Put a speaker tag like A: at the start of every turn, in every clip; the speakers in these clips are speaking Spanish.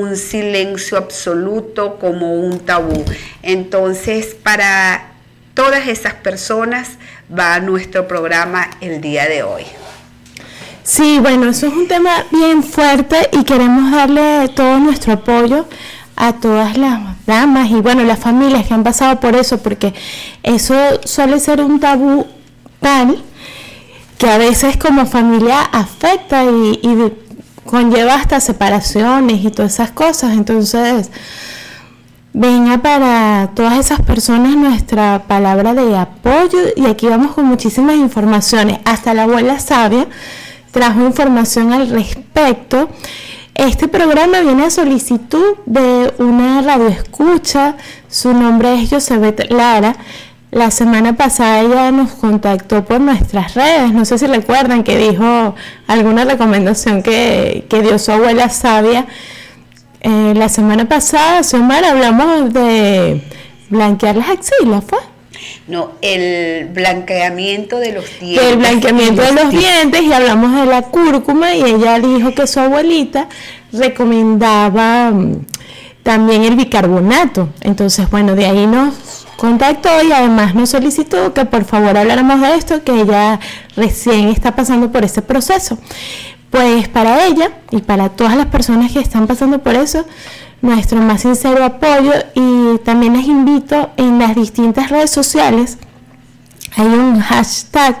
A: un silencio absoluto, como un tabú. Entonces, para todas esas personas va nuestro programa el día de hoy.
B: Sí, bueno, eso es un tema bien fuerte y queremos darle todo nuestro apoyo a todas las damas y bueno, las familias que han pasado por eso, porque eso suele ser un tabú tal que a veces como familia afecta y, conlleva hasta separaciones y todas esas cosas. Entonces, venga para todas esas personas nuestra palabra de apoyo y aquí vamos con muchísimas informaciones. Hasta la abuela sabia trajo información al respecto. Este programa viene a solicitud de una radioescucha, su nombre es Josebet Lara. La semana pasada ella nos contactó por nuestras redes, no sé si recuerdan que dijo alguna recomendación que, dio su abuela sabia. Eh, la semana pasada, Xiomara, hablamos de blanquear las axilas, ¿fue?
A: No, el blanqueamiento de los dientes.
B: El blanqueamiento de los dientes y hablamos de la cúrcuma y ella dijo que su abuelita recomendaba mm, también el bicarbonato. Entonces, bueno, de ahí nos contactó y además nos solicitó que por favor habláramos de esto, que ella recién está pasando por ese proceso. Pues para ella y para todas las personas que están pasando por eso, nuestro más sincero apoyo y también les invito en las distintas redes sociales hay un hashtag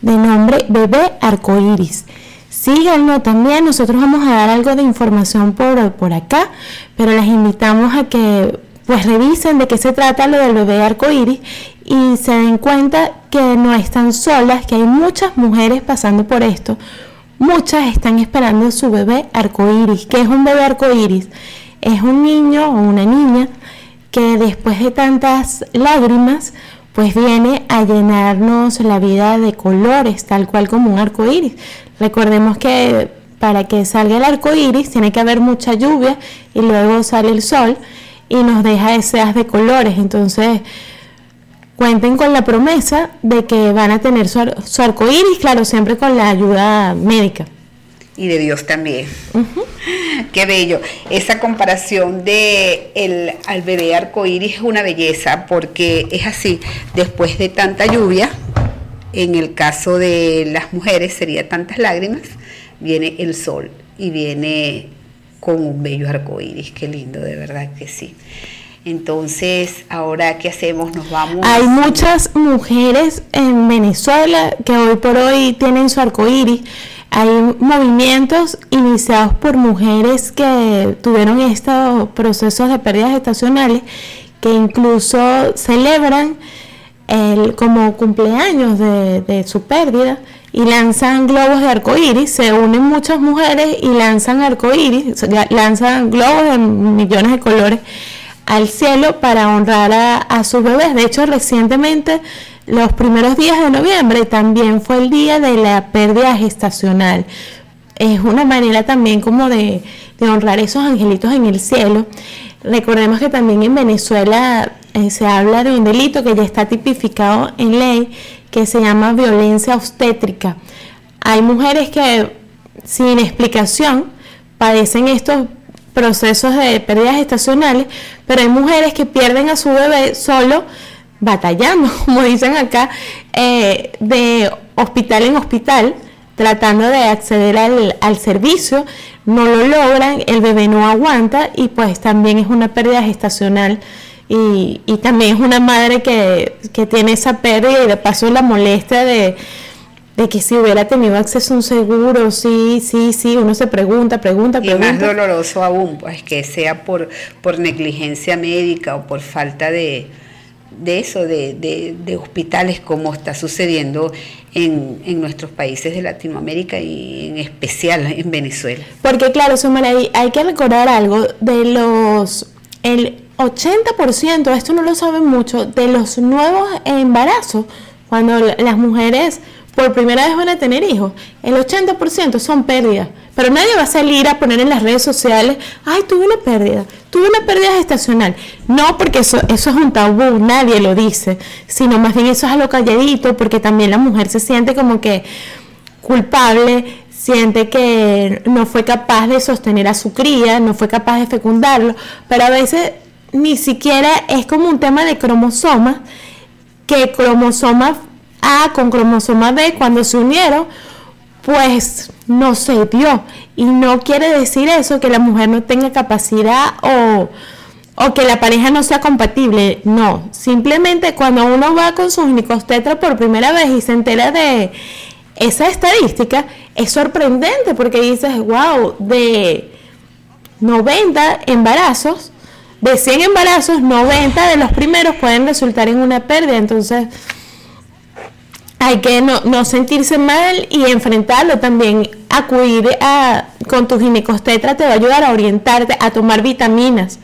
B: de nombre bebé arcoiris. Síganlo también, nosotros vamos a dar algo de información por, por acá, pero les invitamos a que pues revisen de qué se trata lo del bebé arcoíris y se den cuenta que no están solas, que hay muchas mujeres pasando por esto. Muchas están esperando su bebé arcoíris. ¿Qué es un bebé arcoíris? es un niño o una niña que después de tantas lágrimas, pues viene a llenarnos la vida de colores, tal cual como un arco iris. Recordemos que para que salga el arco iris tiene que haber mucha lluvia y luego sale el sol y nos deja ese haz de colores. Entonces, cuenten con la promesa de que van a tener su, su arco iris, claro, siempre con la ayuda médica
A: y de Dios también. Qué bello. Esa comparación de el, al bebé arcoíris es una belleza porque es así, después de tanta lluvia, en el caso de las mujeres sería tantas lágrimas, viene el sol y viene con un bello arcoíris. Qué lindo, de verdad que sí. Entonces, ahora qué hacemos? Nos vamos.
B: Hay muchas mujeres en Venezuela que hoy por hoy tienen su arcoíris hay movimientos iniciados por mujeres que tuvieron estos procesos de pérdidas estacionales que incluso celebran el, como cumpleaños de, su pérdida y lanzan globos de arcoíris, se unen muchas mujeres y lanzan arcoíris, lanzan globos de millones de colores al cielo para honrar a, a sus bebés. De hecho, recientemente los primeros días de noviembre también fue el día de la pérdida gestacional. Es una manera también como de, honrar esos angelitos en el cielo. Recordemos que también en Venezuela eh, se habla de un delito que ya está tipificado en ley que se llama violencia obstétrica. Hay mujeres que sin explicación padecen estos procesos de pérdidas gestacionales, pero hay mujeres que pierden a su bebé solo batallando, como dicen acá, eh, de hospital en hospital, tratando de acceder al, servicio, no lo logran, el bebé no aguanta y pues también es una pérdida gestacional. Y, también es una madre que, tiene esa pérdida y de paso la molestia de, de que si hubiera tenido acceso a un seguro, sí, sí, sí, uno se pregunta, pregunta, pregunta.
A: Y más doloroso aún, pues que sea por, por negligencia médica o por falta de, de eso, de, de, hospitales como está sucediendo en, en, nuestros países de Latinoamérica y en especial en Venezuela.
B: Porque claro, Sumara, hay, hay que recordar algo de los... El 80%, esto no lo saben mucho, de los nuevos embarazos, cuando las mujeres por primera vez van a tener hijos, el 80% son pérdidas. Pero nadie va a salir a poner en las redes sociales, ay, tuve una pérdida, tuve una pérdida gestacional. No, porque eso, eso es un tabú, nadie lo dice, sino más bien eso es a lo calladito, porque también la mujer se siente como que culpable siente que no fue capaz de sostener a su cría, no fue capaz de fecundarlo, pero a veces ni siquiera es como un tema de cromosomas, que cromosoma A con cromosoma B cuando se unieron, pues no se dio. Y no quiere decir eso que la mujer no tenga capacidad o, o que la pareja no sea compatible. No, simplemente cuando uno va con sus ginecostetra por primera vez y se entera de esa estadística, es sorprendente porque dices, wow, de 90 embarazos, de 100 embarazos, 90 de los primeros pueden resultar en una pérdida. Entonces, hay que no, sentirse mal y enfrentarlo también. Acudir a, con tu ginecostetra te va a ayudar a orientarte a tomar vitaminas,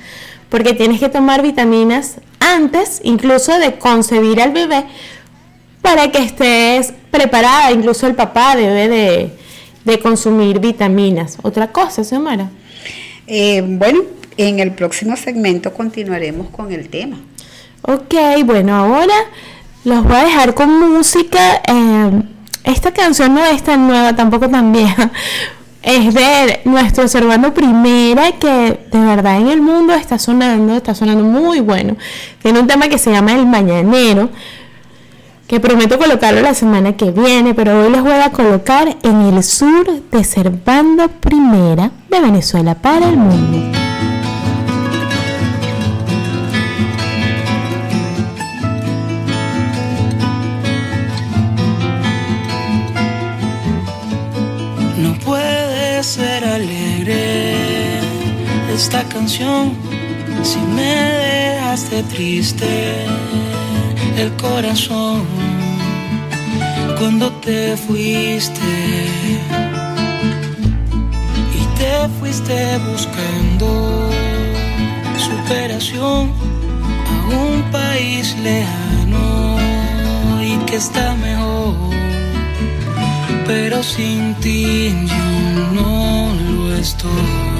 B: porque tienes que tomar vitaminas antes incluso de concebir al bebé para que estés preparada. Incluso el papá debe de, consumir vitaminas. Otra cosa, Xiomara.
A: Eh, bueno, en el próximo segmento continuaremos con el tema.
B: Ok, bueno, ahora los voy a dejar con música. Eh, esta canción no es tan nueva, tampoco tan vieja. Es de nuestro Servando Primera, que de verdad en el mundo está sonando, está sonando muy bueno. Tiene un tema que se llama El Mañanero, que prometo colocarlo la semana que viene, pero hoy les voy a colocar en el sur de Servando Primera de Venezuela para el mundo.
C: Esta canción si me dejaste triste el corazón. Cuando te fuiste y te fuiste buscando superación a un país lejano y que está mejor pero sin ti yo no lo estoy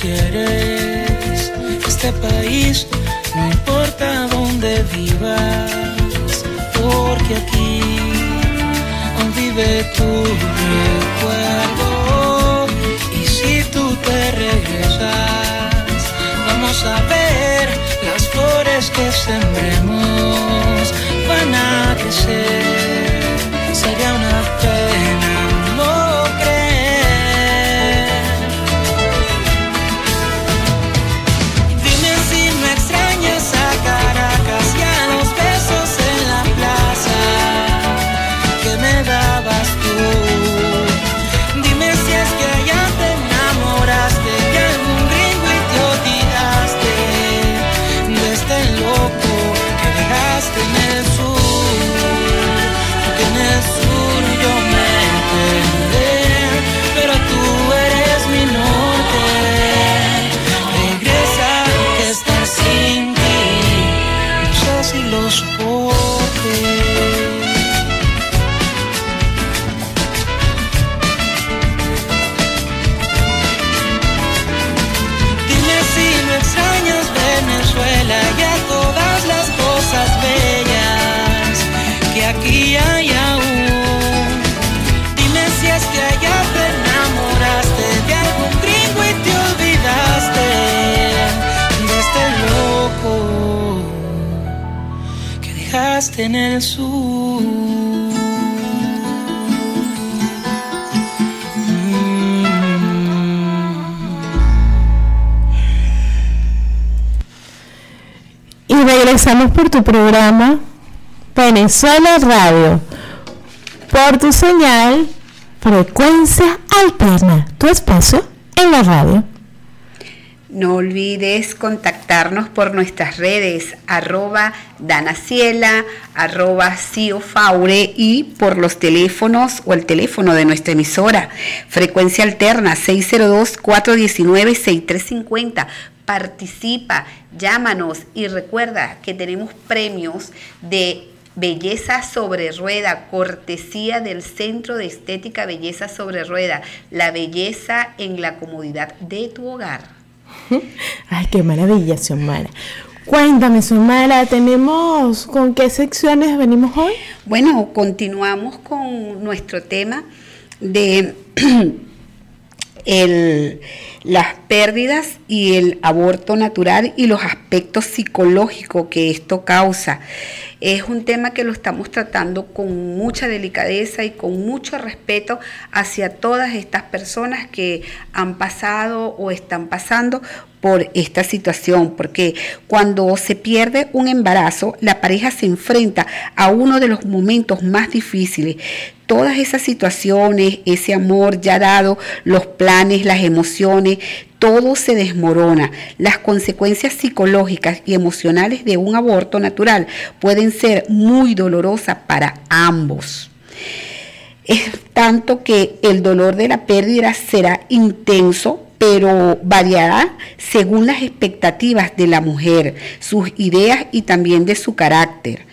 C: quieres este país, no importa dónde vivas, porque aquí aún vive tu recuerdo. Y si tú te regresas, vamos a ver las flores que sembremos van a crecer. Sería una pena en el sur.
B: Y regresamos por tu programa Venezuela Radio, por tu señal Frecuencia Alterna, tu espacio en la radio.
A: No olvides por nuestras redes arroba danaciela, arroba ciofaure y por los teléfonos o el teléfono de nuestra emisora, frecuencia alterna 602-419-6350. Participa, llámanos y recuerda que tenemos premios de Belleza sobre Rueda, cortesía del Centro de Estética Belleza sobre Rueda, la belleza en la comodidad de tu hogar.
B: Ay, qué maravilla, Xiomara. Cuéntame, Xiomara, ¿tenemos con qué secciones venimos hoy?
A: Bueno, continuamos con nuestro tema de las pérdidas y el aborto natural y los aspectos psicológicos que esto causa. Es un tema que lo estamos tratando con mucha delicadeza y con mucho respeto hacia todas estas personas que han pasado o están pasando por esta situación, porque cuando se pierde un embarazo, la pareja se enfrenta a uno de los momentos más difíciles. Todas esas situaciones, ese amor ya dado, los planes, las emociones, todo se desmorona. Las consecuencias psicológicas y emocionales de un aborto natural pueden ser muy dolorosas para ambos. Es tanto que el dolor de la pérdida será intenso pero variará según las expectativas de la mujer, sus ideas y también de su carácter.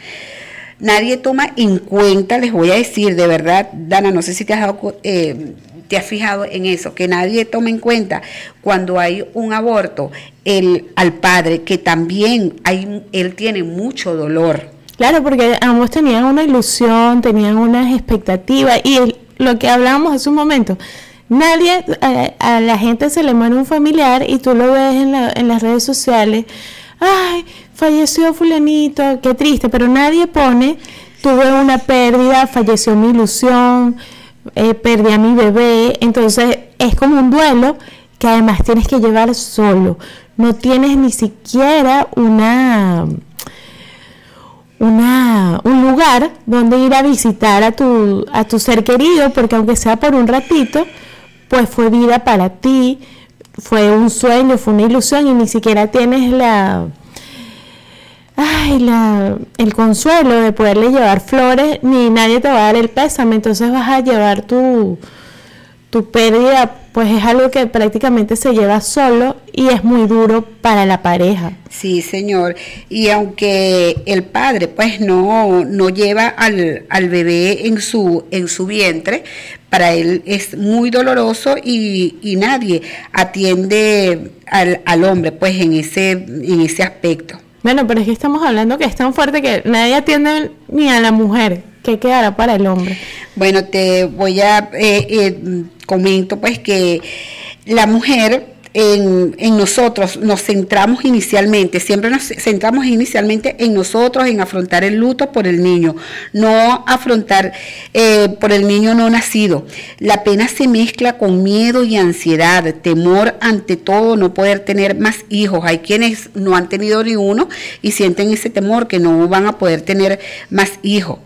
A: Nadie toma en cuenta, les voy a decir, de verdad, Dana, no sé si te has, eh, te has fijado en eso, que nadie toma en cuenta cuando hay un aborto el, al padre, que también hay, él tiene mucho dolor.
B: Claro, porque ambos tenían una ilusión, tenían unas expectativas y lo que hablábamos hace un momento, Nadie, a, la gente se le muere un familiar y tú lo ves en, en las redes sociales, ay, falleció fulanito, qué triste, pero nadie pone, tuve una pérdida, falleció mi ilusión, eh, perdí a mi bebé, entonces es como un duelo que además tienes que llevar solo, no tienes ni siquiera una una, un lugar donde ir a visitar a tu, a tu ser querido, porque aunque sea por un ratito, pues fue vida para ti, fue un sueño, fue una ilusión y ni siquiera tienes la, ay, la, el consuelo de poderle llevar flores, ni nadie te va a dar el pésame, entonces vas a llevar tu, tu pérdida, pues es algo que prácticamente se lleva solo y es muy duro para la pareja.
A: Sí, señor. Y aunque el padre pues no, no lleva al, al bebé en su, en su vientre, para él es muy doloroso y, y nadie atiende al, al, hombre pues en ese, en ese aspecto.
B: Bueno, pero es que estamos hablando que es tan fuerte que nadie atiende ni a la mujer. ¿Qué quedará para el hombre?
A: Bueno, te voy a eh, eh, comento pues que la mujer en, nosotros nos centramos inicialmente, siempre nos centramos inicialmente en nosotros, en afrontar el luto por el niño, no afrontar eh, por el niño no nacido. La pena se mezcla con miedo y ansiedad, temor ante todo, no poder tener más hijos. Hay quienes no han tenido ni uno y sienten ese temor que no van a poder tener más hijos.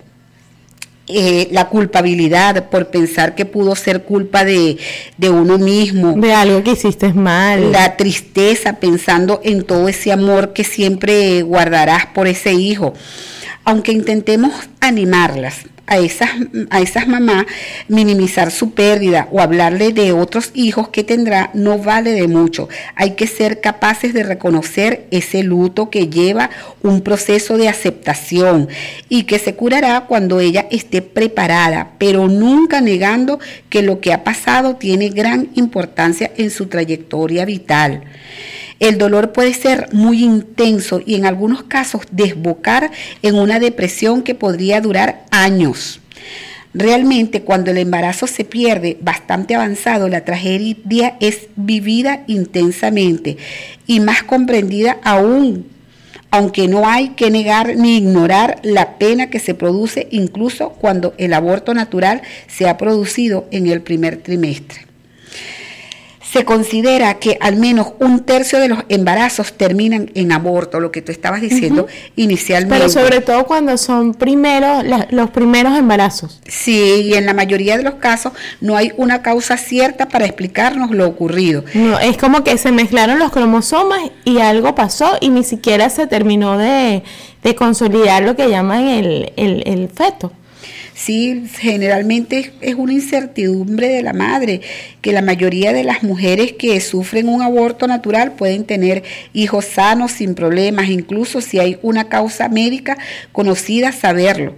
A: Eh, la culpabilidad por pensar que pudo ser culpa de, de, uno mismo.
B: De algo que hiciste mal.
A: La tristeza pensando en todo ese amor que siempre guardarás por ese hijo. Aunque intentemos animarlas, a esas, a esas mamás minimizar su pérdida o hablarle de otros hijos que tendrá no vale de mucho. Hay que ser capaces de reconocer ese luto que lleva un proceso de aceptación y que se curará cuando ella esté preparada, pero nunca negando que lo que ha pasado tiene gran importancia en su trayectoria vital. El dolor puede ser muy intenso y en algunos casos desbocar en una depresión que podría durar años. Realmente cuando el embarazo se pierde bastante avanzado, la tragedia es vivida intensamente y más comprendida aún, aunque no hay que negar ni ignorar la pena que se produce incluso cuando el aborto natural se ha producido en el primer trimestre. Se considera que al menos un tercio de los embarazos terminan en aborto, lo que tú estabas diciendo inicialmente.
B: Pero sobre todo cuando son primeros, los primeros embarazos.
A: Sí, y en la mayoría de los casos no hay una causa cierta para explicarnos lo ocurrido.
B: No, es como que se mezclaron los cromosomas y algo pasó y ni siquiera se terminó de, consolidar lo que llaman el, el, el feto.
A: Sí, generalmente es una incertidumbre de la madre, que la mayoría de las mujeres que sufren un aborto natural pueden tener hijos sanos sin problemas, incluso si hay una causa médica conocida, saberlo.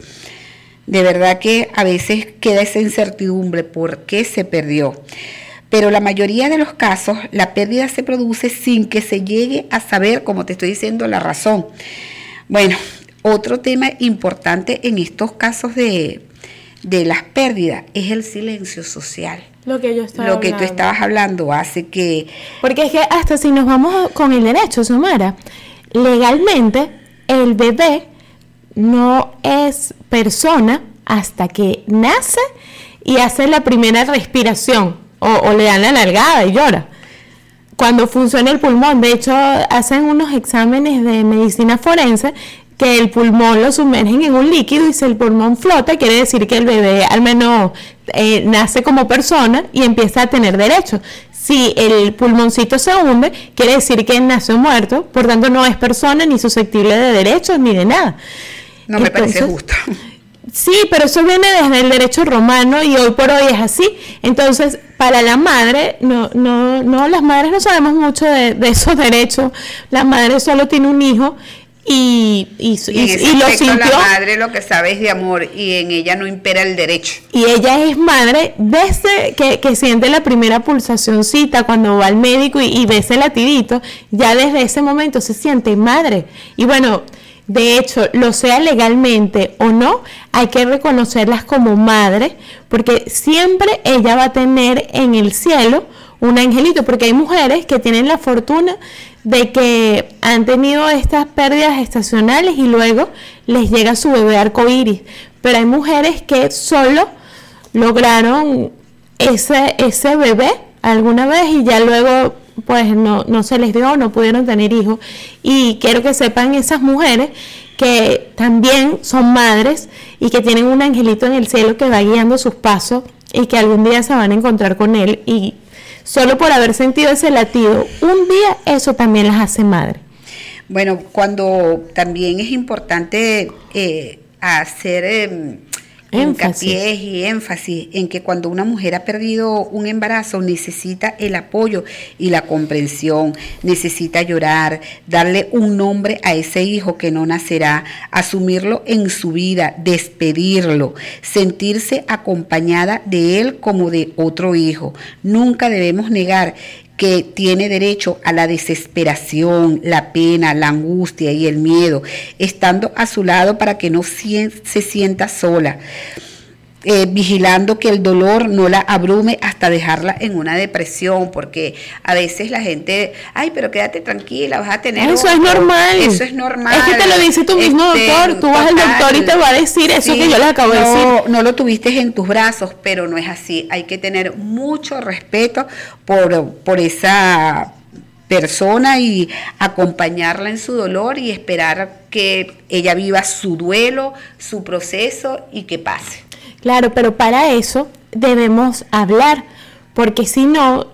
A: De verdad que a veces queda esa incertidumbre, ¿por qué se perdió? Pero la mayoría de los casos la pérdida se produce sin que se llegue a saber, como te estoy diciendo, la razón. Bueno, otro tema importante en estos casos de, de las pérdidas es el silencio social.
B: Lo que yo estaba
A: Lo que tú estabas hablando hace que...
B: Porque es que hasta si nos vamos con el derecho, Sumara, legalmente el bebé no es persona hasta que nace y hace la primera respiración o, o le dan la largada y llora. Cuando funciona el pulmón, de hecho hacen unos exámenes de medicina forense que el pulmón lo sumergen en un líquido y si el pulmón flota, quiere decir que el bebé al menos eh, nace como persona y empieza a tener derechos. Si el pulmoncito se hunde, quiere decir que nació muerto, por tanto no es persona ni susceptible de derechos ni de nada.
A: No me parece justo.
B: Sí, pero eso viene desde el derecho romano y hoy por hoy es así. Entonces, para la madre, no, no, no, las madres no sabemos mucho de, de esos derechos. La madre solo tiene un hijo y, y,
A: y, lo sintió. La madre lo que sabe es de amor y en ella no impera el derecho.
B: Y ella es madre desde que, que siente la primera pulsacióncita cuando va al médico y, y ve ese latidito, ya desde ese momento se siente madre. Y bueno, de hecho, lo sea legalmente o no, hay que reconocerlas como madre, porque siempre ella va a tener en el cielo un angelito, porque hay mujeres que tienen la fortuna de que han tenido estas pérdidas estacionales y luego les llega su bebé arcoíris. Pero hay mujeres que solo lograron ese, ese bebé alguna vez y ya luego pues no, no se les dio, no pudieron tener hijos. Y quiero que sepan esas mujeres que también son madres y que tienen un angelito en el cielo que va guiando sus pasos y que algún día se van a encontrar con él y solo por haber sentido ese latido un día, eso también las hace madre.
A: Bueno, cuando también es importante eh, hacer eh, hincapié y énfasis en que cuando una mujer ha perdido un embarazo necesita el apoyo y la comprensión, necesita llorar, darle un nombre a ese hijo que no nacerá, asumirlo en su vida, despedirlo, sentirse acompañada de él como de otro hijo. Nunca debemos negar que tiene derecho a la desesperación, la pena, la angustia y el miedo, estando a su lado para que no se sienta sola. Eh, vigilando que el dolor no la abrume hasta dejarla en una depresión, porque a veces la gente, ay, pero quédate tranquila, vas a tener...
B: Eso es normal.
A: Eso es normal.
B: Es que te lo dice tu mismo este, doctor, tú vas al doctor y te va a decir eso que yo le acabo de decir.
A: No lo tuviste en tus brazos, pero no es así. Hay que tener mucho respeto por, por esa persona y acompañarla en su dolor y esperar que ella viva su duelo, su proceso y que pase.
B: Claro, pero para eso debemos hablar, porque si no,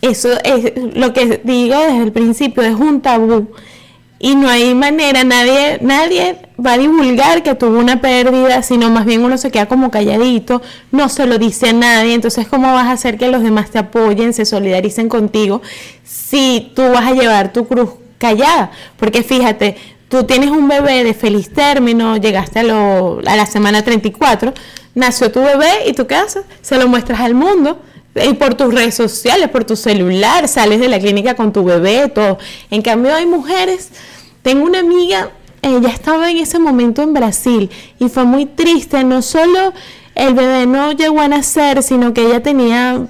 B: eso es lo que digo desde el principio, es un tabú. Y no hay manera, nadie, nadie va a divulgar que tuvo una pérdida, sino más bien uno se queda como calladito, no se lo dice a nadie, entonces ¿cómo vas a hacer que los demás te apoyen, se solidaricen contigo si tú vas a llevar tu cruz callada? Porque fíjate, tú tienes un bebé de feliz término, llegaste a, lo, a la semana 34, nació tu bebé y tú qué haces? Se lo muestras al mundo. Y por tus redes sociales, por tu celular, sales de la clínica con tu bebé, todo. En cambio hay mujeres, tengo una amiga, ella estaba en ese momento en Brasil y fue muy triste, no solo el bebé no llegó a nacer, sino que ella tenía,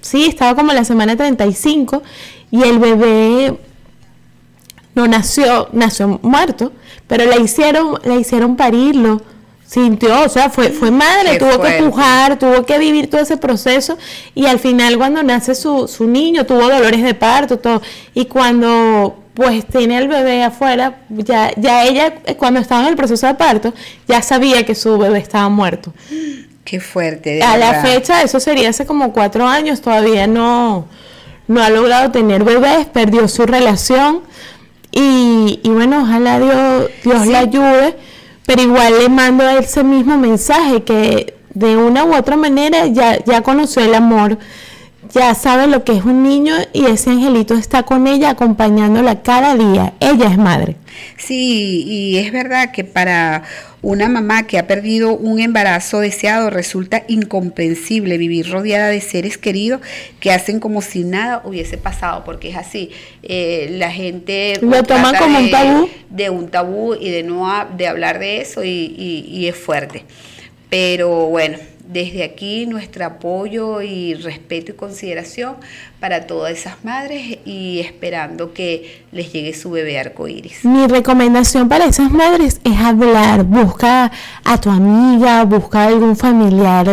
B: sí, estaba como la semana 35 y el bebé no nació, nació muerto, pero la hicieron, la hicieron parirlo. Sintió, o sea, fue, fue madre, tuvo que pujar, tuvo que vivir todo ese proceso. Y al final cuando nace su, su niño tuvo dolores de parto, todo, y cuando pues tiene el bebé afuera, ya, ya ella cuando estaba en el proceso de parto ya sabía que su bebé estaba muerto.
A: Qué fuerte.
B: a la fecha, eso sería hace como cuatro años, todavía no, no ha logrado tener bebés, perdió su relación y, y bueno, ojalá Dios, Dios le ayude pero igual le mando ese mismo mensaje que de una u otra manera ya, ya conoció el amor, ya sabe lo que es un niño y ese angelito está con ella acompañándola cada día. Ella es madre.
A: Sí, y es verdad que para una mamá que ha perdido un embarazo deseado resulta incomprensible vivir rodeada de seres queridos que hacen como si nada hubiese pasado, porque es así. Eh, la gente
B: lo toma como un tabú.
A: De un tabú y de no de hablar de eso y es fuerte. Pero bueno, desde aquí nuestro apoyo y respeto y consideración para todas esas madres y esperando que les llegue su bebé arcoíris.
B: Mi recomendación para esas madres es hablar, busca a tu amiga, busca a algún familiar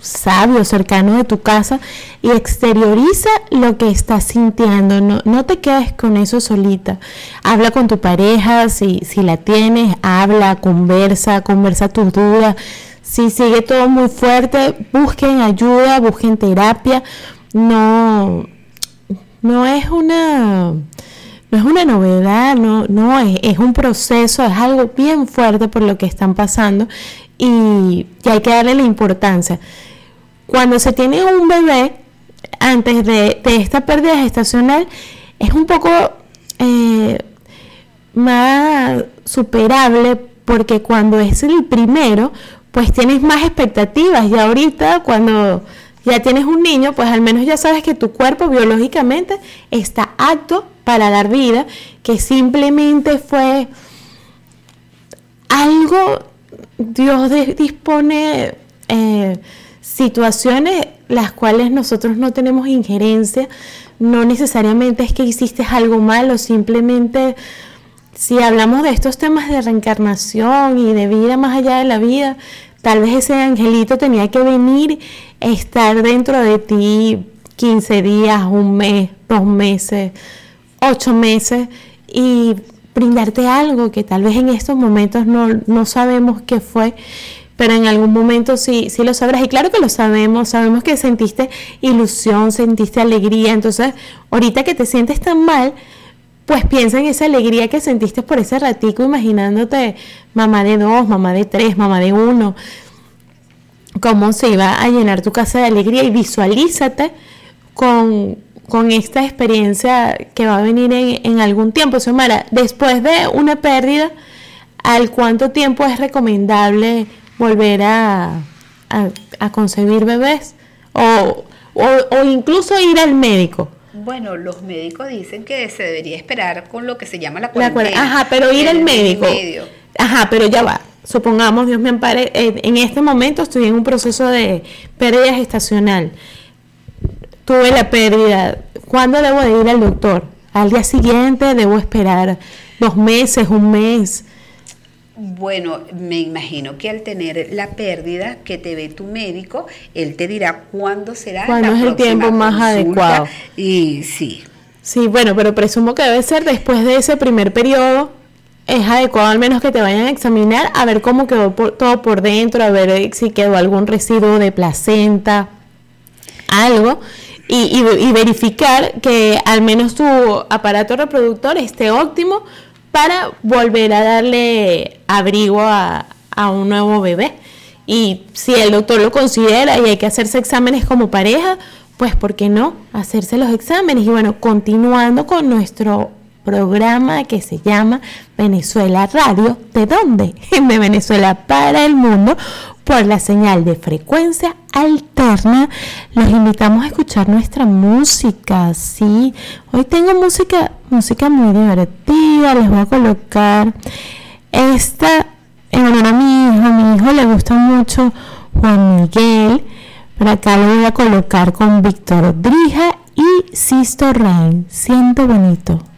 B: sabio cercano de tu casa y exterioriza lo que estás sintiendo, no, no te quedes con eso solita. Habla con tu pareja, si, si la tienes, habla, conversa, conversa tus dudas si sigue todo muy fuerte, busquen ayuda, busquen terapia. No, no es una, no es una novedad, no, no es, es un proceso, es algo bien fuerte por lo que están pasando y, hay que darle la importancia. Cuando se tiene un bebé, antes de, esta pérdida gestacional, es un poco eh, más superable porque cuando es el primero, pues tienes más expectativas. Y ahorita cuando ya tienes un niño, pues al menos ya sabes que tu cuerpo biológicamente está apto para dar vida, que simplemente fue algo, Dios dispone eh, situaciones las cuales nosotros no tenemos injerencia, no necesariamente es que hiciste algo malo, simplemente si hablamos de estos temas de reencarnación y de vida más allá de la vida, tal vez ese angelito tenía que venir, estar dentro de ti 15 días, un mes, dos meses, ocho meses y brindarte algo que tal vez en estos momentos no, sabemos qué fue, pero en algún momento sí, sí lo sabrás. Y claro que lo sabemos, sabemos que sentiste ilusión, sentiste alegría. Entonces, ahorita que te sientes tan mal, pues piensa en esa alegría que sentiste por ese ratico imaginándote mamá de dos, mamá de tres, mamá de uno, cómo se iba a llenar tu casa de alegría y visualízate con, esta experiencia que va a venir en, algún tiempo. Xiomara, después de una pérdida, ¿al cuánto tiempo es recomendable volver a, concebir bebés? O, o incluso ir al médico.
A: Bueno, los médicos dicen que se debería esperar con lo que se llama la cuarentena.
B: Ajá, pero ir al médico. Ajá, pero ya va. Supongamos, Dios me ampare, en este momento estoy en un proceso de pérdida gestacional. Tuve la pérdida. ¿Cuándo debo de ir al doctor? ¿Al día siguiente? ¿Debo esperar dos meses, un mes?
A: Bueno, me imagino que al tener la pérdida que te ve tu médico, él te dirá cuándo será
B: ¿Cuándo es el tiempo más adecuado?
A: Y sí.
B: Sí, bueno, pero presumo que debe ser después de ese primer periodo. Es adecuado al menos que te vayan a examinar a ver cómo quedó todo por dentro, a ver si quedó algún residuo de placenta, algo. y verificar que al menos tu aparato reproductor esté óptimo para volver a darle abrigo a, un nuevo bebé. Y si el doctor lo considera y hay que hacerse exámenes como pareja, pues ¿por qué no hacerse los exámenes? Y bueno, continuando con nuestro programa que se llama Venezuela Radio, ¿de dónde? De Venezuela para el mundo, por la señal de frecuencia alterna. Los invitamos a escuchar nuestra música, ¿sí? Hoy tengo música, música muy divertida, les voy a colocar esta en honor a mi hijo, a mi hijo le gusta mucho Juan Miguel, por acá lo voy a colocar con Víctor Drija y Sisto Rain, siento bonito.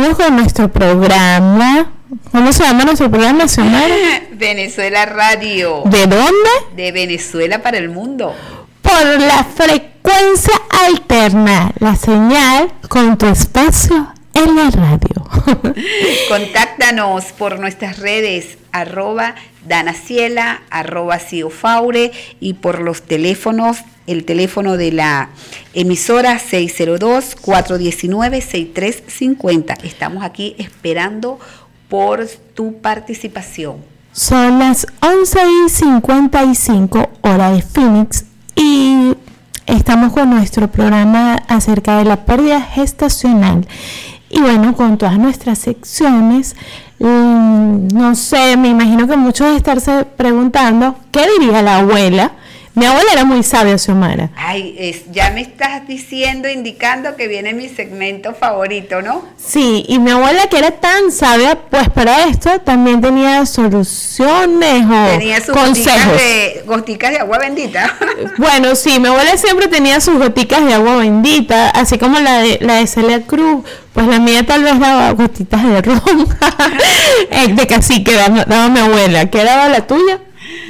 C: Con
B: nuestro programa. ¿Cómo se llama nuestro programa, Xiomara?
A: Venezuela Radio.
B: ¿De dónde?
A: De Venezuela para el mundo.
B: Por la frecuencia alterna, la señal con tu espacio en la radio.
A: Contáctanos por nuestras redes arroba danaciela, arroba ciofaure y por los teléfonos, el teléfono de la emisora 602-419-6350. Estamos aquí esperando por tu participación.
B: Son las 11 y 55 hora de Phoenix y estamos con nuestro programa acerca de la pérdida gestacional y bueno, con todas nuestras secciones Mm, no sé, me imagino que muchos estarse preguntando, ¿qué diría la abuela mi abuela era muy sabia, Xiomara.
A: Ay, es, ya me estás diciendo, indicando que viene mi segmento favorito, ¿no?
B: Sí, y mi abuela que era tan sabia, pues para esto también tenía soluciones o
A: Tenía sus goticas
B: consejos.
A: de, goticas de agua bendita.
B: Bueno, sí, mi abuela siempre tenía sus goticas de agua bendita, así como la de, la de Celia Cruz, pues la mía tal vez daba gotitas de ron, Eh, de cacique daba, daba mi abuela. ¿Qué daba la tuya?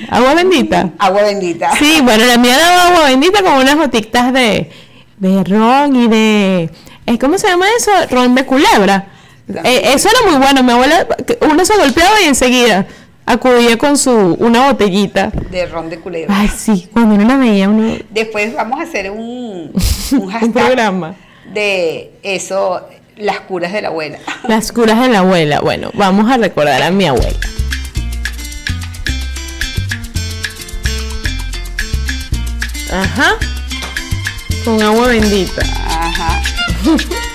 B: ¿Agua bendita?
A: agua bendita.
B: Sí, bueno, la mía daba agua bendita con unas gotitas de, de ron y de... eh, ¿Cómo se llama eso? Ron de culebra. Eh, eso era muy bueno, mi abuela, uno se golpeaba y enseguida acudía con su una botellita.
A: De ron de culebra.
B: Ay, sí, cuando uno la veía, uno...
A: Después vamos a hacer un, un
B: programa.
A: de eso, las curas de la abuela.
B: Las curas de la abuela. Bueno, vamos a recordar a mi abuela. Ajá. Con agua bendita.
A: Ajá.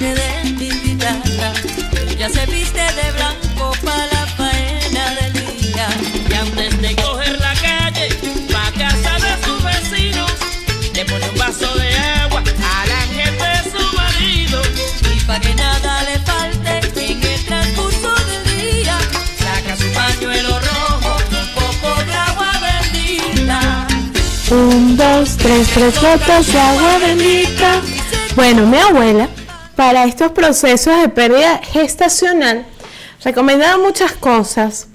D: de. Ella se viste de blanco para la faena del día.
C: Y antes de coger la calle, pa' casa de sus vecinos, le pone un vaso de agua al ángel de su marido.
D: Y para que nada le falte en el transcurso del día, saca su pañuelo rojo con poco de agua bendita.
B: Un, dos, tres, tres gotas de agua bendita. Bueno, mi abuela, para estos procesos de pérdida gestacional, recomendaba muchas cosas.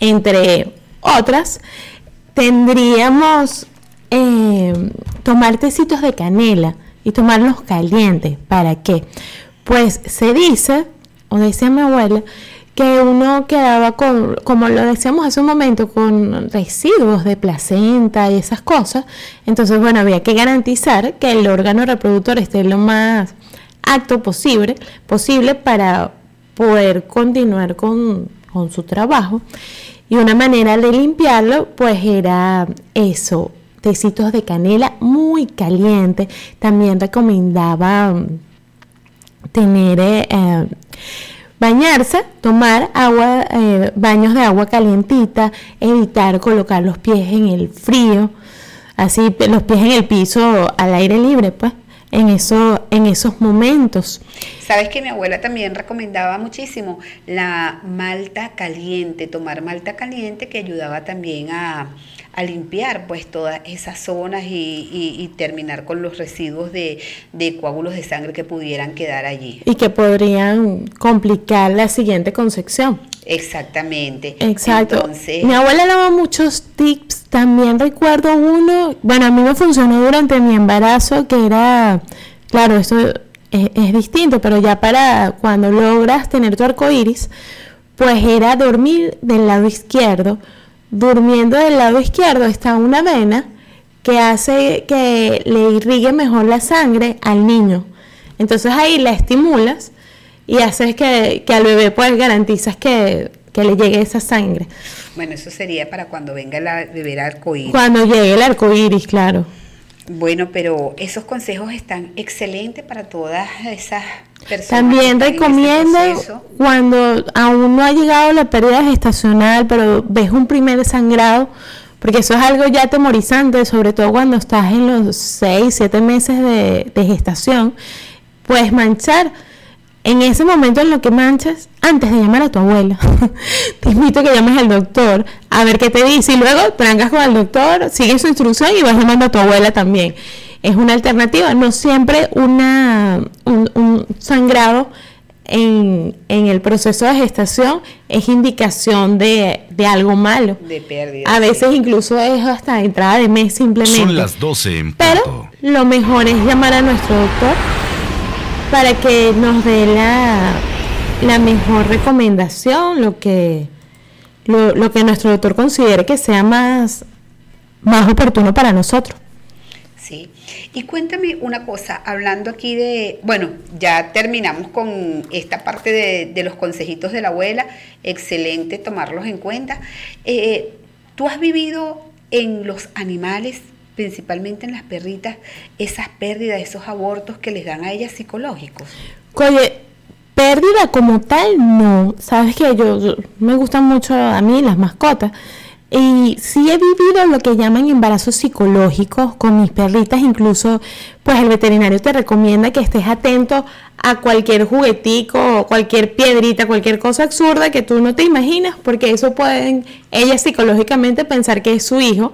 B: Entre otras, tendríamos eh, tomar tecitos de canela y tomarlos calientes. ¿Para qué? Pues se dice, o decía mi abuela, que uno quedaba con, como lo decíamos hace un momento, con residuos de placenta y esas cosas. Entonces, bueno, había que garantizar que el órgano reproductor esté lo más acto posible, posible para poder continuar con, con su trabajo. Y una manera de limpiarlo, pues era eso, tecitos de canela muy caliente. También recomendaba tener eh, bañarse, tomar agua, eh, baños de agua calientita, evitar colocar los pies en el frío, así los pies en el piso al aire libre, pues, en eso, en esos momentos.
A: Sabes que mi abuela también recomendaba muchísimo la malta caliente, tomar malta caliente que ayudaba también a, a limpiar pues todas esas zonas y, y- y terminar con los residuos de, de coágulos de sangre que pudieran quedar allí.
B: Y que podrían complicar la siguiente concepción.
A: Exactamente.
B: Exacto.
A: Entonces,
B: Mi abuela daba muchos tips. También recuerdo uno, bueno, a mí me funcionó durante mi embarazo, que era, claro, esto es, es distinto, pero ya para cuando logras tener tu arco iris, pues era dormir del lado izquierdo. Durmiendo del lado izquierdo está una vena que hace que le irrigue mejor la sangre al niño. Entonces ahí la estimulas y haces que, que al bebé pues garantizas que, que le llegue esa sangre.
A: bueno, eso sería para cuando venga la beber arcoíris.
B: Cuando llegue el arco iris, claro.
A: Bueno, pero esos consejos están excelentes para todas esas personas.
B: También
A: proceso.
B: cuando aún no ha llegado la pérdida gestacional, pero ves un primer sangrado, porque eso es algo ya atemorizante, sobre todo cuando estás en los 6, 7 meses de, de gestación, puedes manchar. En ese momento en lo que manchas, antes de llamar a tu abuela, te invito a que llames al doctor a ver qué te dice y luego trancas con el doctor, sigues su instrucción y vas llamando a tu abuela también. Es una alternativa, no siempre una, un, un sangrado en, en el proceso de gestación es indicación de, de algo malo.
A: De pérdida.
B: A
A: sí.
B: veces incluso es hasta entrada de mes simplemente.
E: Son las 12 en
B: Pero
E: punto.
B: lo mejor es llamar a nuestro doctor para que nos dé la, la mejor recomendación, lo que, lo, lo que nuestro doctor considere que sea más, más oportuno para nosotros.
A: Sí. Y cuéntame una cosa, hablando aquí de, bueno, ya terminamos con esta parte de, de los consejitos de la abuela, excelente tomarlos en cuenta. Eh, ¿Tú has vivido en los animales, principalmente en las perritas, esas pérdidas, esos abortos que les dan a ellas psicológicos?
B: Oye, pérdida como tal, no. Sabes que yo, yo- me gustan mucho a mí las mascotas. Y sí he vivido lo que llaman embarazos psicológicos con mis perritas. Incluso, pues el veterinario te recomienda que estés atento a cualquier juguetico, cualquier piedrita, cualquier cosa absurda que tú no te imaginas, porque eso pueden ellas psicológicamente pensar que es su hijo.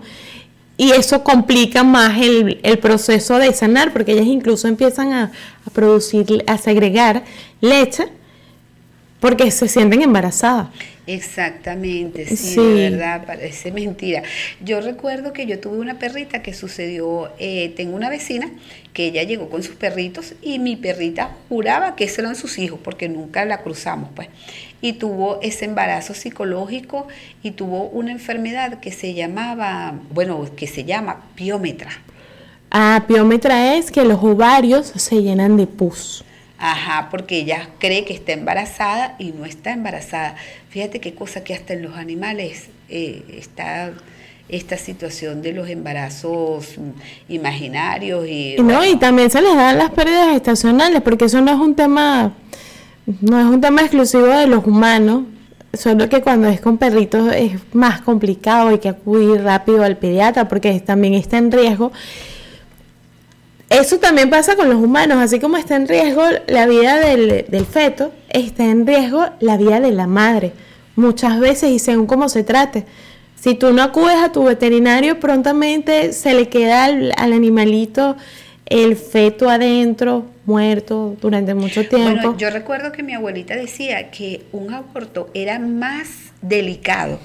B: Y eso complica más el, el proceso de sanar, porque ellas incluso empiezan a, a producir, a segregar leche, porque se sienten embarazadas.
A: Exactamente, sí,
B: Sí.
A: de verdad, parece mentira. Yo recuerdo que yo tuve una perrita que sucedió, eh, tengo una vecina que ella llegó con sus perritos y mi perrita juraba que esos eran sus hijos porque nunca la cruzamos, pues. Y tuvo ese embarazo psicológico y tuvo una enfermedad que se llamaba, bueno, que se llama piómetra.
B: Ah, piómetra es que los ovarios se llenan de pus.
A: Ajá, porque ella cree que está embarazada y no está embarazada. Fíjate qué cosa que hasta en los animales eh, está esta situación de los embarazos imaginarios y,
B: Y no,
A: bueno,
B: y también se les dan las pérdidas estacionales, porque eso no es un tema, no es un tema exclusivo de los humanos, solo que cuando es con perritos es más complicado, hay que acudir rápido al pediatra porque también está en riesgo. Eso también pasa con los humanos, así como está en riesgo la vida del, del feto, está en riesgo la vida de la madre, muchas veces y según cómo se trate. Si tú no acudes a tu veterinario, prontamente se le queda al, al animalito el feto adentro, muerto durante mucho tiempo.
A: Bueno, yo recuerdo que mi abuelita decía que un aborto era más delicado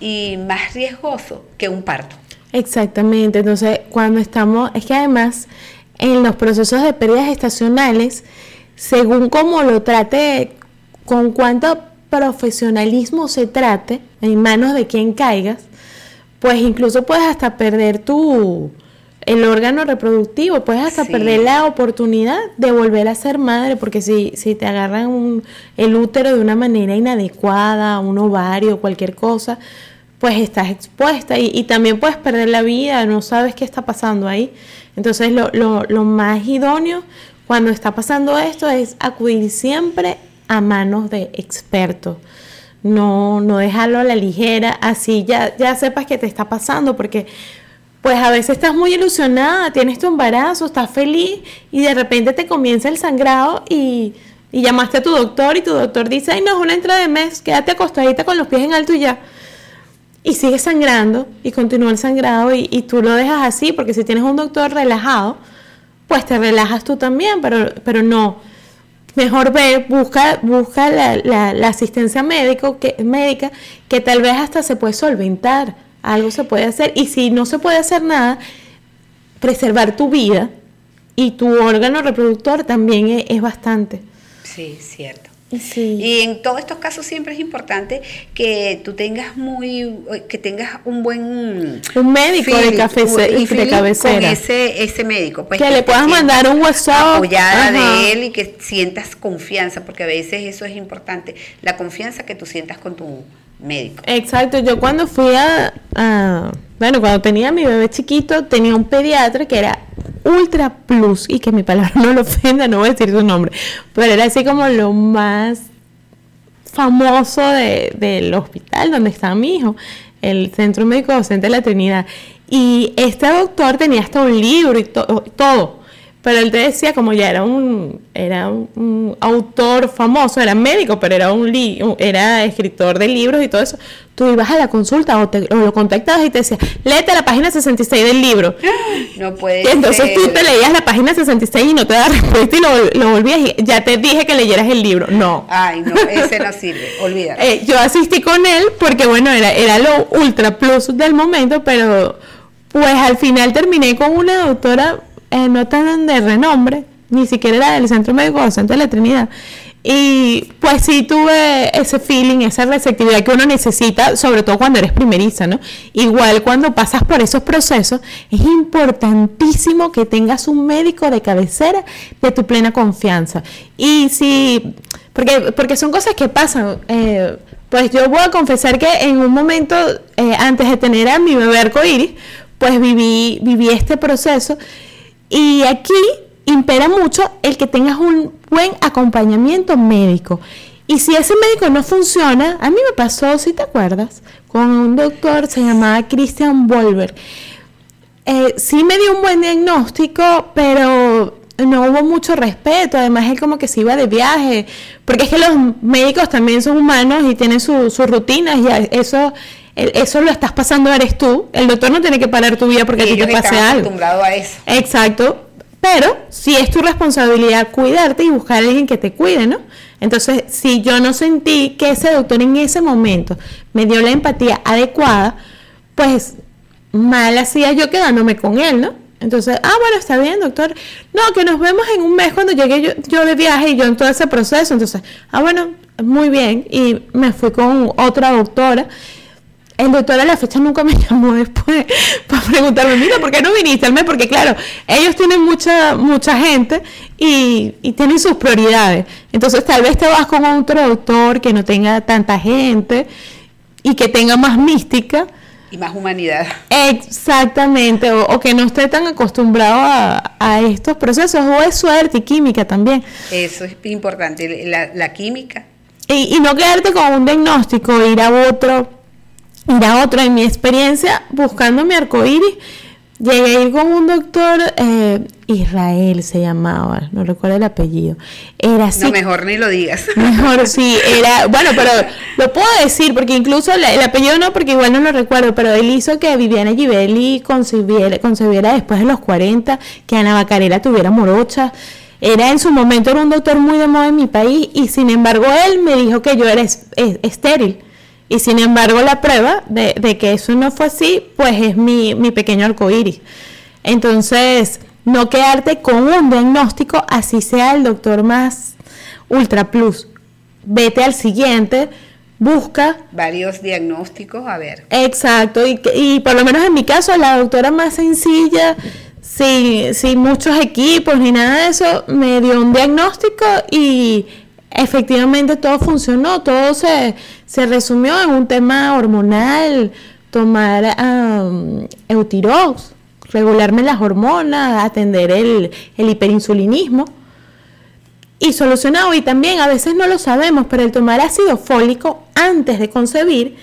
A: y más riesgoso que un parto.
B: Exactamente, entonces cuando estamos, es que además en los procesos de pérdidas estacionales, según cómo lo trate, con cuánto profesionalismo se trate, en manos de quien caigas, pues incluso puedes hasta perder tu el órgano reproductivo, puedes hasta
A: Sí.
B: perder la oportunidad de volver a ser madre, porque si, si te agarran un- el útero de una manera inadecuada, un ovario, cualquier cosa, pues estás expuesta y, y también puedes perder la vida, no sabes qué está pasando ahí. Entonces lo, lo, lo más idóneo cuando está pasando esto es acudir siempre a manos de expertos. No, no dejarlo a la ligera, así ya, ya sepas que te está pasando, porque pues a veces estás muy ilusionada, tienes tu embarazo, estás feliz y de repente te comienza el sangrado y, y llamaste a tu doctor y tu doctor dice, ay no, es una entrada de mes, quédate acostadita con los pies en alto y ya. Y sigue sangrando y continúa el sangrado y, y tú lo dejas así, porque si tienes un doctor relajado, pues te relajas tú también, pero, pero no. Mejor ve, busca, busca la, la- asistencia que, médica que tal vez hasta se puede solventar, algo se puede hacer. Y si no se puede hacer nada, preservar tu vida y tu órgano reproductor también es, es bastante.
A: Sí, cierto.
B: Sí.
A: Y en todos estos casos siempre es importante que tú tengas muy, que tengas un buen
B: Un médico de,
A: feeling, y
B: de cabecera.
A: con ese, ese médico. Pues,
B: Que le puedas mandar un WhatsApp.
A: Apoyada
B: Ajá.
A: de él y que sientas confianza, porque a veces eso es importante, la confianza que tú sientas con tu médico.
B: Exacto, yo cuando fui a, a- bueno, cuando tenía mi bebé chiquito, tenía un pediatra que era ultra plus y que mi palabra no lo ofenda, no voy a decir su nombre, pero era así como lo más famoso de- del hospital donde estaba mi hijo, el Centro Médico Docente de la Trinidad. Y este doctor tenía hasta un libro y to- todo. Pero él te decía, como ya era un, era un, un autor famoso, era médico, pero era un li- era escritor de libros y todo eso, tú ibas a la consulta o, te- o lo contactabas y te decía, léete la página 66 del libro.
A: No puede
B: Y entonces
A: ser.
B: tú te leías la página 66 y no te da respuesta y lo, lo volvías y ya te dije que leyeras el libro. No.
A: Ay, no, ese no sirve, olvídalo.
B: Eh, yo asistí con él porque, bueno, era, era lo ultra plus del momento, pero pues al final terminé con una doctora eh, no tan de renombre, ni siquiera era del Centro Médico Docente de la Trinidad. Y pues sí tuve ese feeling, esa receptividad que uno necesita, sobre todo cuando eres primeriza, ¿no? Igual cuando pasas por esos procesos, es importantísimo que tengas un médico de cabecera de tu plena confianza. Y si, porque, porque son cosas que pasan. eh, pues yo voy a confesar que en un momento, eh, antes de tener a mi bebé arcoíris, pues viví, viví este proceso. Y aquí impera mucho el que tengas un buen acompañamiento médico. Y si ese médico no funciona, a mí me pasó, si te acuerdas, con un doctor, se llamaba Christian Wolver. Eh, sí me dio un buen diagnóstico, pero no hubo mucho respeto. Además, él como que se iba de viaje, porque es que los médicos también son humanos y tienen su- sus rutinas y eso, eso lo estás pasando eres tú. El doctor no tiene que parar tu vida porque a ti
A: ellos
B: te pase algo.
A: acostumbrados a eso.
B: Exacto. Pero si es tu responsabilidad cuidarte y buscar a alguien que te cuide, ¿no? Entonces, si yo no sentí que ese doctor en ese momento me dio la empatía adecuada, pues mal hacía yo quedándome con él, ¿no? Entonces, ah, bueno, está bien, doctor. No, que nos vemos en un mes cuando llegue yo, yo de viaje y yo en todo ese proceso. Entonces, ah, bueno, muy bien. Y me fui con otra doctora. El doctor a la fecha nunca me llamó después para preguntarme, mira, ¿por qué no viniste al mes? Porque claro, ellos tienen mucha mucha gente y, y tienen sus prioridades. Entonces tal vez te vas con otro doctor que no tenga tanta gente y que tenga más mística.
A: Y más humanidad.
B: Exactamente, o, o que no esté tan acostumbrado a, a estos procesos, o es suerte y química también.
A: Eso es importante. La, la química.
B: Y, y no quedarte con un diagnóstico, ir a otro, ir a otro. En mi experiencia, buscando mi arcoíris, llegué a ir con un doctor, eh, Israel se llamaba, no recuerdo el apellido. Era así.
A: No, mejor ni lo digas.
B: Mejor sí, era, bueno, pero lo puedo decir, porque incluso la- el apellido no, porque igual no lo recuerdo, pero él hizo que Viviana Givelli concebiera, concebiera después de los 40, que Ana Bacarela tuviera morocha. Era en su momento, era un doctor muy de moda en mi país, y sin embargo él me dijo que yo era es- es- estéril. Y sin embargo la prueba de, de que eso no fue así, pues es mi, mi pequeño arcoíris. Entonces, no quedarte con un diagnóstico, así sea el doctor más ultra plus. Vete al siguiente, busca.
A: Varios diagnósticos, a ver.
B: Exacto, y, y por lo menos en mi caso, la doctora más sencilla, sin, sin muchos equipos ni nada de eso, me dio un diagnóstico y efectivamente todo funcionó, todo se, se resumió en un tema hormonal, tomar um, Eutirox, regularme las hormonas, atender el, el hiperinsulinismo y solucionado. Y también a veces no lo sabemos, pero el tomar ácido fólico antes de concebir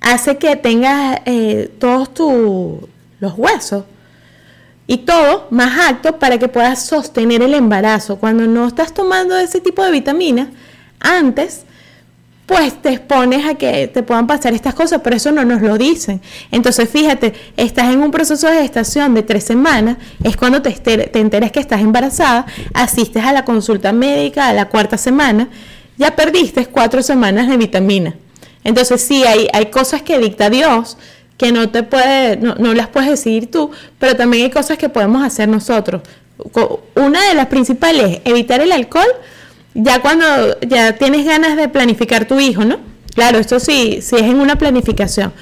B: hace que tengas eh, todos tu- los huesos y todo más apto para que puedas sostener el embarazo. Cuando no estás tomando ese tipo de vitaminas antes, pues te expones a que te puedan pasar estas cosas, pero eso no nos lo dicen. Entonces, fíjate, estás en un proceso de gestación de tres semanas, es cuando te, te enteras que estás embarazada, asistes a la consulta médica a la cuarta semana, ya perdiste cuatro semanas de vitamina. Entonces, sí, hay, hay cosas que dicta Dios que no te puede, no, no las puedes decidir tú, pero también hay cosas que podemos hacer nosotros. Una de las principales es evitar el alcohol ya cuando ya tienes ganas de planificar tu hijo, ¿no? Claro, esto sí, sí es en una planificación.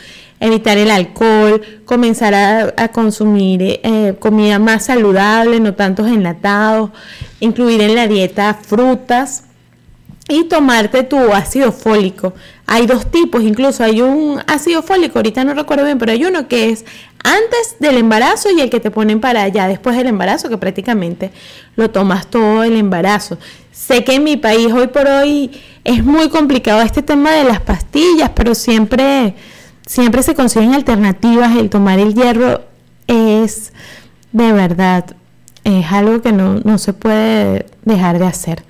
B: Evitar el alcohol, comenzar a, a consumir eh, comida más saludable, no tantos enlatados, incluir en la dieta frutas y tomarte tu ácido fólico. Hay dos tipos, incluso hay un ácido fólico, ahorita no recuerdo bien, pero hay uno que es antes del embarazo y el que te ponen para allá después del embarazo, que prácticamente lo tomas todo el embarazo. Sé que en mi país hoy por hoy es muy complicado este tema de las pastillas, pero siempre, siempre se consiguen alternativas. El tomar el hierro es de verdad, es algo que no, no se puede dejar de hacer.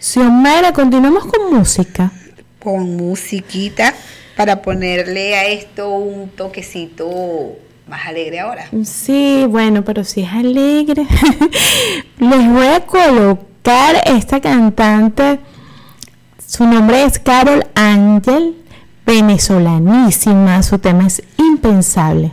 B: Xiomara, continuamos con música.
A: Con musiquita para ponerle a esto un toquecito más alegre ahora.
B: Sí, bueno, pero si es alegre. Les voy a colocar esta cantante. Su nombre es Carol Ángel, venezolanísima. Su tema es impensable.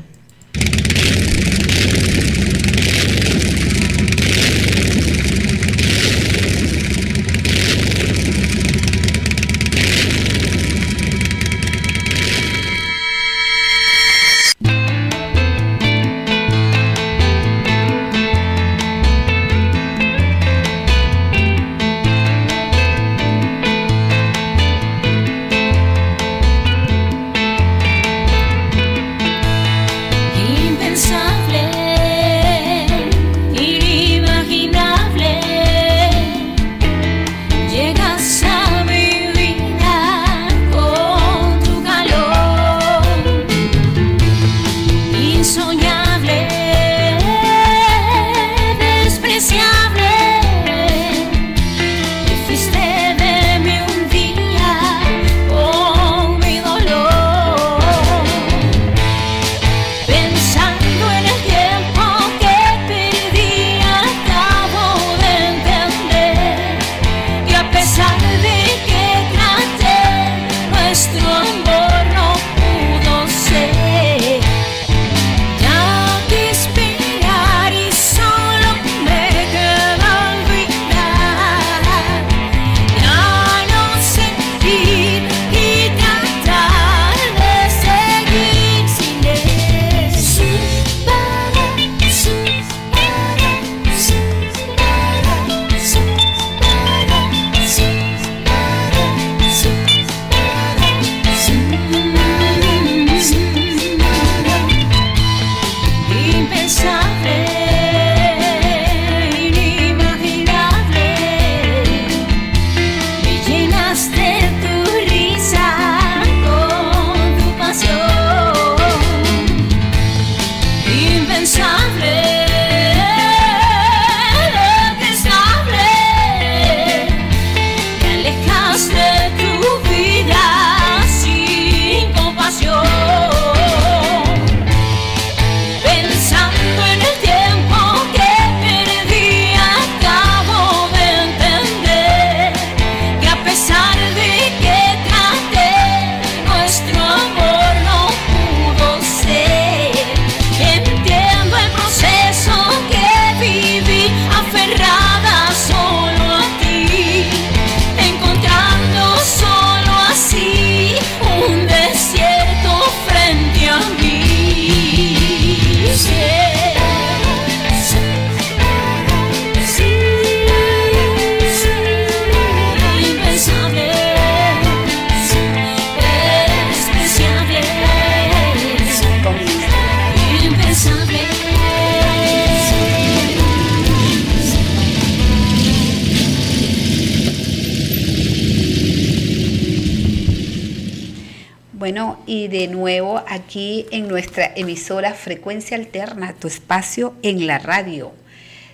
A: Aquí en nuestra emisora Frecuencia Alterna, tu espacio en la radio,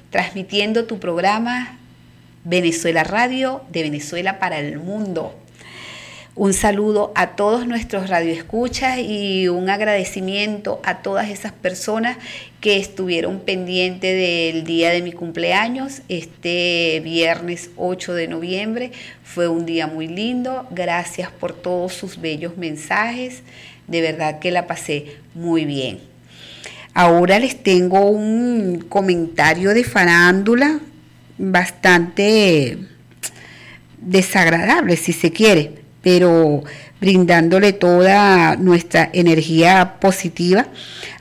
A: transmitiendo tu programa Venezuela Radio de Venezuela para el mundo. Un saludo a todos nuestros radioescuchas y un agradecimiento a todas esas personas que estuvieron pendientes del día de mi cumpleaños, este viernes 8 de noviembre. Fue un día muy lindo. Gracias por todos sus bellos mensajes. De verdad que la pasé muy bien. Ahora les tengo un comentario de farándula bastante desagradable, si se quiere pero brindándole toda nuestra energía positiva.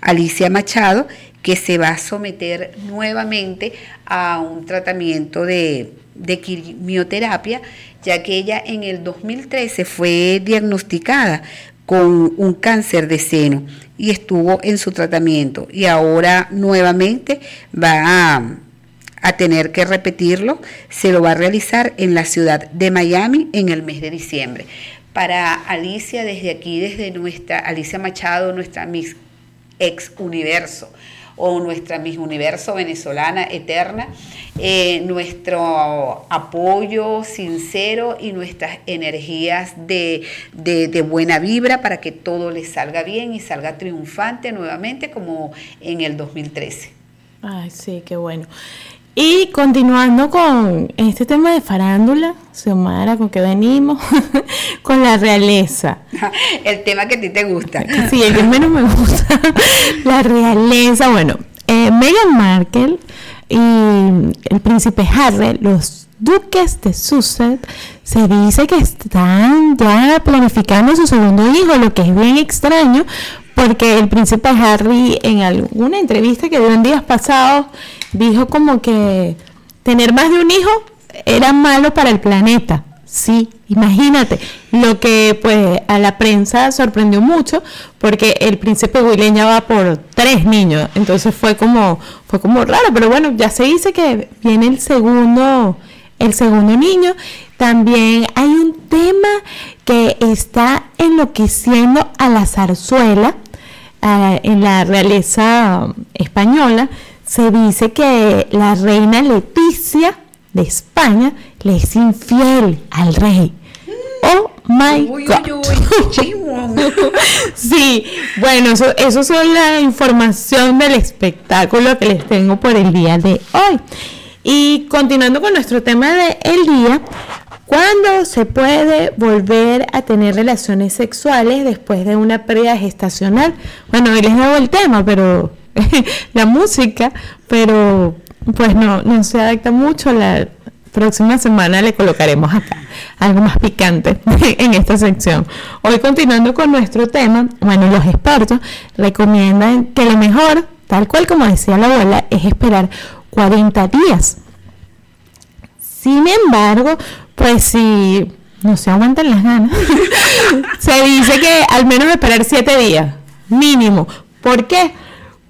A: Alicia Machado, que se va a someter nuevamente a un tratamiento de, de quimioterapia, ya que ella en el 2013 fue diagnosticada con un cáncer de seno y estuvo en su tratamiento. Y ahora nuevamente va a a tener que repetirlo, se lo va a realizar en la ciudad de Miami en el mes de diciembre. Para Alicia, desde aquí, desde nuestra Alicia Machado, nuestra Miss Ex Universo o nuestra Miss Universo venezolana eterna, eh, nuestro apoyo sincero y nuestras energías de, de, de buena vibra para que todo le salga bien y salga triunfante nuevamente como en el 2013.
B: Ay, sí, qué bueno. Y continuando con este tema de farándula, Xiomara, ¿con qué venimos? con la realeza.
A: El tema que a ti te gusta.
B: Sí, el que menos me gusta. la realeza. Bueno, eh, Meghan Markle y el príncipe Harry, los duques de Sussex, se dice que están ya planificando su segundo hijo, lo que es bien extraño, porque el príncipe Harry en alguna entrevista que dio en días pasados dijo como que tener más de un hijo era malo para el planeta. Sí, imagínate, lo que pues a la prensa sorprendió mucho porque el príncipe William ya va por tres niños, entonces fue como fue como raro, pero bueno, ya se dice que viene el segundo el segundo niño. También hay un tema que está enloqueciendo a la zarzuela en la realeza española. Se dice que la reina Leticia de España le es infiel al rey. Oh my
A: Uy,
B: God.
A: uy, uy, chismón.
B: Sí, bueno, eso, eso son la información del espectáculo que les tengo por el día de hoy. Y continuando con nuestro tema del día, ¿cuándo se puede volver a tener relaciones sexuales después de una pérdida gestacional? Bueno, hoy les hago el tema, pero la música, pero pues no, no se adapta mucho. La próxima semana le colocaremos acá algo más picante en esta sección. Hoy continuando con nuestro tema, bueno, los expertos recomiendan que lo mejor, tal cual como decía la abuela, es esperar 40 días. Sin embargo, pues si no se aguantan las ganas, se dice que al menos esperar 7 días, mínimo. ¿Por qué?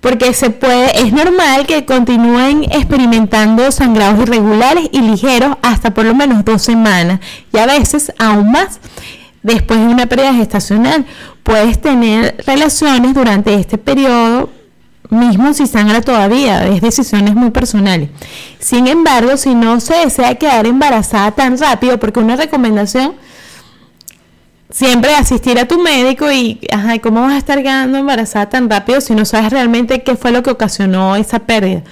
B: Porque se puede, es normal que continúen experimentando sangrados irregulares y ligeros hasta por lo menos dos semanas y a veces aún más. Después de una pérdida gestacional, puedes tener relaciones durante este periodo mismo si sangra todavía, es decisiones muy personales. Sin embargo, si no se desea quedar embarazada tan rápido, porque una recomendación siempre asistir a tu médico y, ajá, ¿cómo vas a estar quedando embarazada tan rápido si no sabes realmente qué fue lo que ocasionó esa pérdida?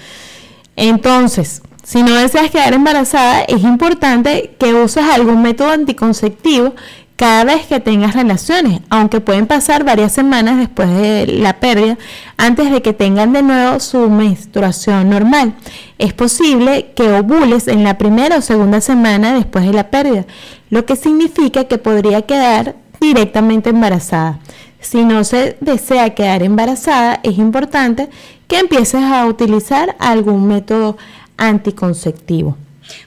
B: Entonces, si no deseas quedar embarazada, es importante que uses algún método anticonceptivo cada vez que tengas relaciones, aunque pueden pasar varias semanas después de la pérdida, antes de que tengan de nuevo su menstruación normal. Es posible que ovules en la primera o segunda semana después de la pérdida, lo que significa que podría quedar directamente embarazada. Si no se desea quedar embarazada, es importante que empieces a utilizar algún método anticonceptivo.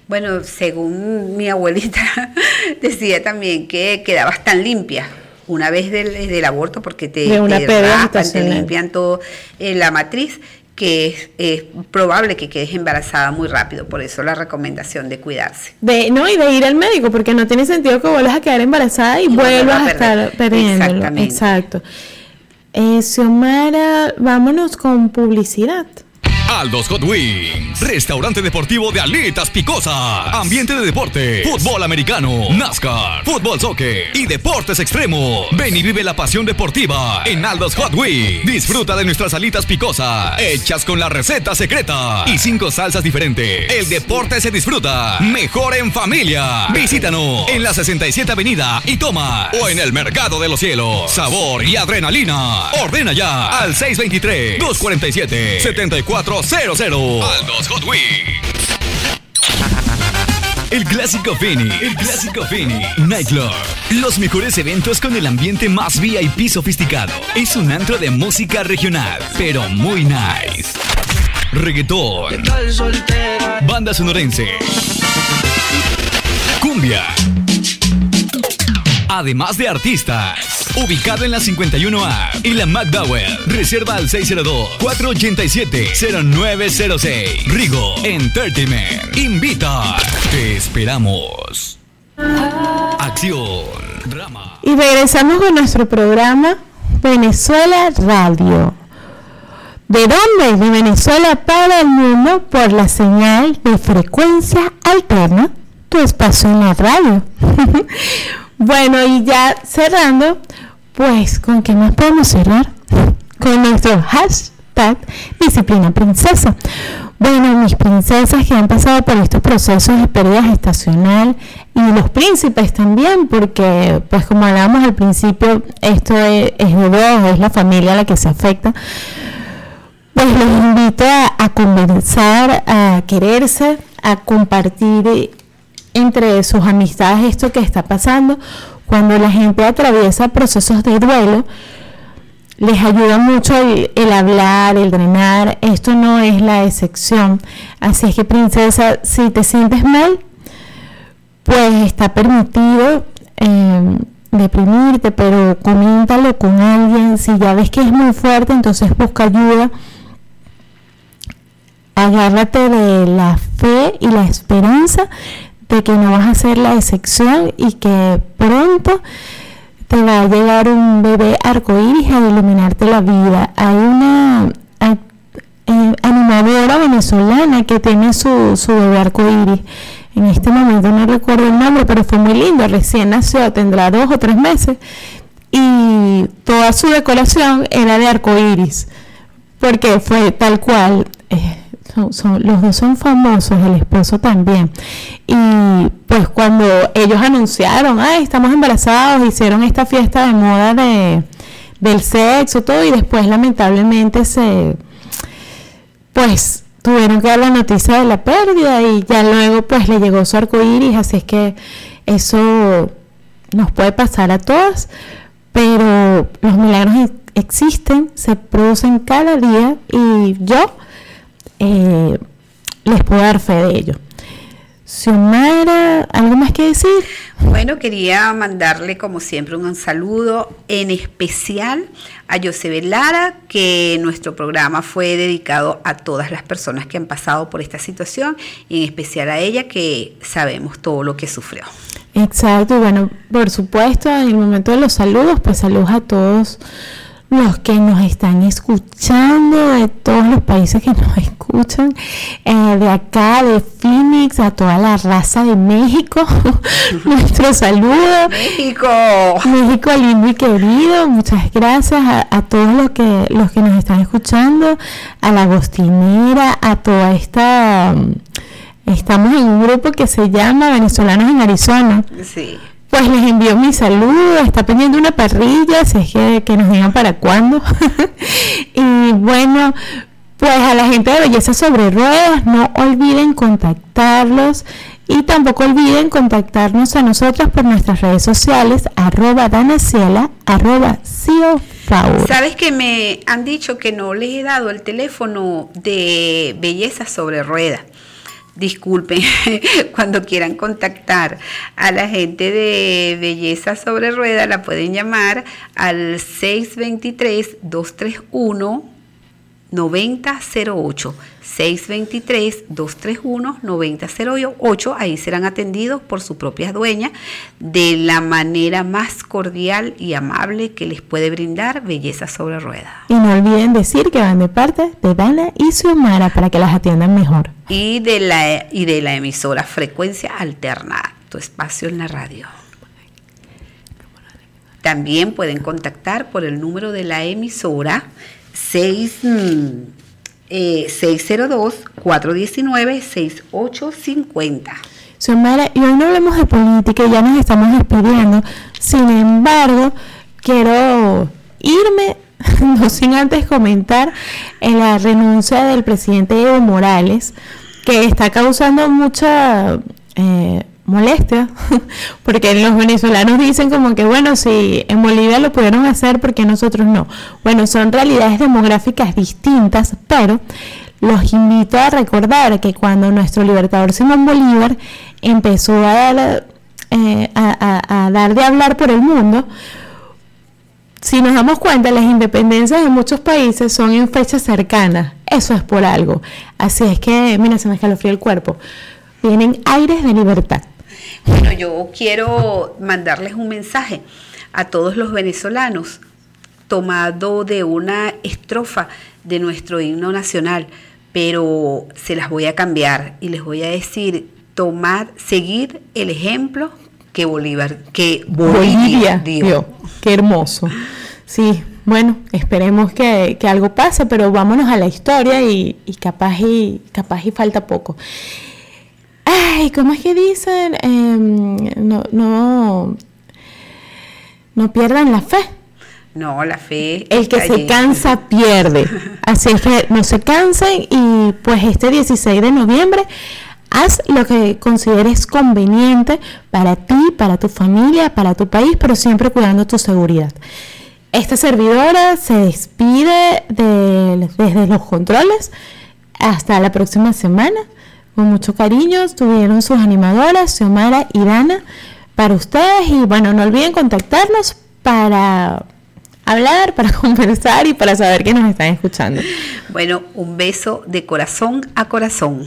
A: Bueno, según mi abuelita decía también que quedabas tan limpia una vez del, del aborto porque te,
B: De una
A: te
B: pérdida
A: raspan, te
B: gestacional.
A: limpian todo eh, la matriz que es, es probable que quedes embarazada muy rápido, por eso la recomendación de cuidarse.
B: De, no, y de ir al médico, porque no tiene sentido que vuelvas a quedar embarazada y,
A: Y
B: vuelvas a, estar perdiéndolo.
A: Exactamente.
B: Exacto. Eh, Xiomara, vámonos con publicidad.
E: Aldos Hot Wings, restaurante deportivo de alitas picosas, ambiente de deporte, fútbol americano, NASCAR, fútbol soccer y deportes extremos. Ven y vive la pasión deportiva en Aldos Hot Wings. Disfruta de nuestras alitas picosas, hechas con la receta secreta y cinco salsas diferentes. El deporte se disfruta mejor en familia. Visítanos en la 67 Avenida y toma o en el Mercado de los Cielos. Sabor y adrenalina. Ordena ya al 623-247-7400. Aldos Hot Wings. El clásico Fini, el clásico Fini, Nightclub. Los mejores eventos con el ambiente más VIP sofisticado. Es un antro de música regional, pero muy nice. Reggaetón, banda sonorense, cumbia. Además de artistas. Ubicado en la 51A y la McDowell. Reserva al 602-487-0906. Rigo Entertainment. Invita. Te esperamos. Acción. Drama.
B: Y regresamos con nuestro programa Venezuela Radio. ¿De dónde? De Venezuela para el mundo por la señal de frecuencia alterna, tu espacio en la radio. bueno, y ya cerrando, pues, ¿con qué más podemos cerrar? Con nuestro hashtag Disciplina Princesa. Bueno, mis princesas que han pasado por estos procesos de pérdida gestacional y los príncipes también, porque pues como hablábamos al principio, esto es, es de dos, es la familia la que se afecta. Pues los invito a, a conversar, a quererse, a compartir entre sus amistades esto que está pasando. Cuando la gente atraviesa procesos de duelo, les ayuda mucho el, hablar, el drenar. Esto no es la excepción. Así es que, princesa, si te sientes mal, pues está permitido eh, deprimirte, pero coméntalo con alguien. Si ya ves que es muy fuerte, entonces busca ayuda. Agárrate de la fe y la esperanza de que no vas a ser la excepción y que pronto te va a llegar un bebé arcoíris a iluminarte la vida. Hay una eh, animadora venezolana que tiene su, su bebé arcoíris. En este momento no recuerdo el nombre, pero fue muy lindo. Recién nació, tendrá dos o tres meses. Y toda su decoración era de arcoíris. Porque fue tal cual. eh, son- son- los dos son famosos, el esposo también. Y pues cuando ellos anunciaron, ay, estamos embarazados, hicieron esta fiesta de moda de, del sexo, todo, y después lamentablemente se, pues tuvieron que dar la noticia de la pérdida y ya luego pues le llegó su arco iris, así es que eso nos puede pasar a todas, pero los milagros existen, se producen cada día y yo eh, les puedo dar fe de ello. Xiomara, ¿algo más que decir?
A: Bueno, quería mandarle como siempre un saludo en especial a José Lara, que nuestro programa fue dedicado a todas las personas que han pasado por esta situación y en especial a ella que sabemos todo lo que sufrió.
B: Exacto, y bueno, por supuesto, en el momento de los saludos, pues saludos a todos los que nos están escuchando, de todos los países que nos escuchan, eh, de acá, de Phoenix, a toda la raza de México, nuestro saludo.
A: México.
B: México lindo y querido, muchas gracias a, a todos los que los que nos están escuchando, a la Agostinera, a toda esta mm, estamos en un grupo que se llama Venezolanos en Arizona.
A: Sí.
B: Pues les envío mi saludo, está pendiente una parrilla, si es que, que nos digan para cuándo. y bueno, pues a la gente de Belleza sobre Ruedas, no olviden contactarlos y tampoco olviden contactarnos a nosotras por nuestras redes sociales, arroba danaciela, arroba ciofaur.
A: Sabes que me han dicho que no les he dado el teléfono de Belleza sobre Rueda. Disculpen, cuando quieran contactar a la gente de Belleza sobre Rueda, la pueden llamar al 623-231. 9008 623-231-9008. Ahí serán atendidos por su propia dueña de la manera más cordial y amable que les puede brindar Belleza sobre Rueda.
B: Y no olviden decir que van de parte de Dana y Xiomara para que las atiendan mejor.
A: Y de la, y de la emisora Frecuencia Alterna, tu espacio en la radio. También pueden contactar por el número de la emisora 6, mm, eh, 602-419-6850.
B: Xiomara, y hoy no hablamos de política, ya nos estamos despidiendo. Sin embargo, quiero irme, no sin antes comentar en la renuncia del presidente Evo Morales, que está causando mucha eh, molestia, porque los venezolanos dicen como que, bueno, si en Bolivia lo pudieron hacer, ¿por qué nosotros no? Bueno, son realidades demográficas distintas, pero los invito a recordar que cuando nuestro libertador Simón Bolívar empezó a dar, eh, a, dar de hablar por el mundo, si nos damos cuenta, las independencias de muchos países son en fechas cercanas. Eso es por algo. Así es que, mira, se me escalofrió el cuerpo. Vienen aires de libertad.
A: Bueno, yo quiero mandarles un mensaje a todos los venezolanos tomado de una estrofa de nuestro himno nacional, pero se las voy a cambiar y les voy a decir, tomad, seguir el ejemplo que Bolívar, que Bolivia, dio.
B: Qué hermoso. Sí, bueno, esperemos que, que algo pase, pero vámonos a la historia y, y capaz y capaz y falta poco. Ay, ¿cómo es que dicen? Em, no, no, no pierdan la fe.
A: No, la fe.
B: El que se cansa pierde. Así es que no se cansen y pues este 16 de noviembre haz lo que consideres conveniente para ti, para tu familia, para tu país, pero siempre cuidando tu seguridad. Esta servidora se despide de- desde los controles. Hasta la próxima semana. Con mucho cariño estuvieron sus animadoras, Xiomara y Dana, para ustedes. Y bueno, no olviden contactarnos para hablar, para conversar y para saber que nos están escuchando.
A: Bueno, un beso de corazón a corazón.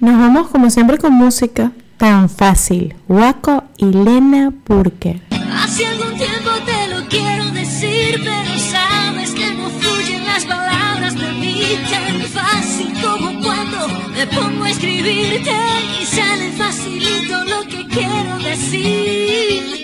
B: Nos vamos como siempre con música tan fácil. Waco y Lena Burke.
D: Hace algún tiempo te lo quiero decir, pero escribirte y sale facilito lo que quiero decir.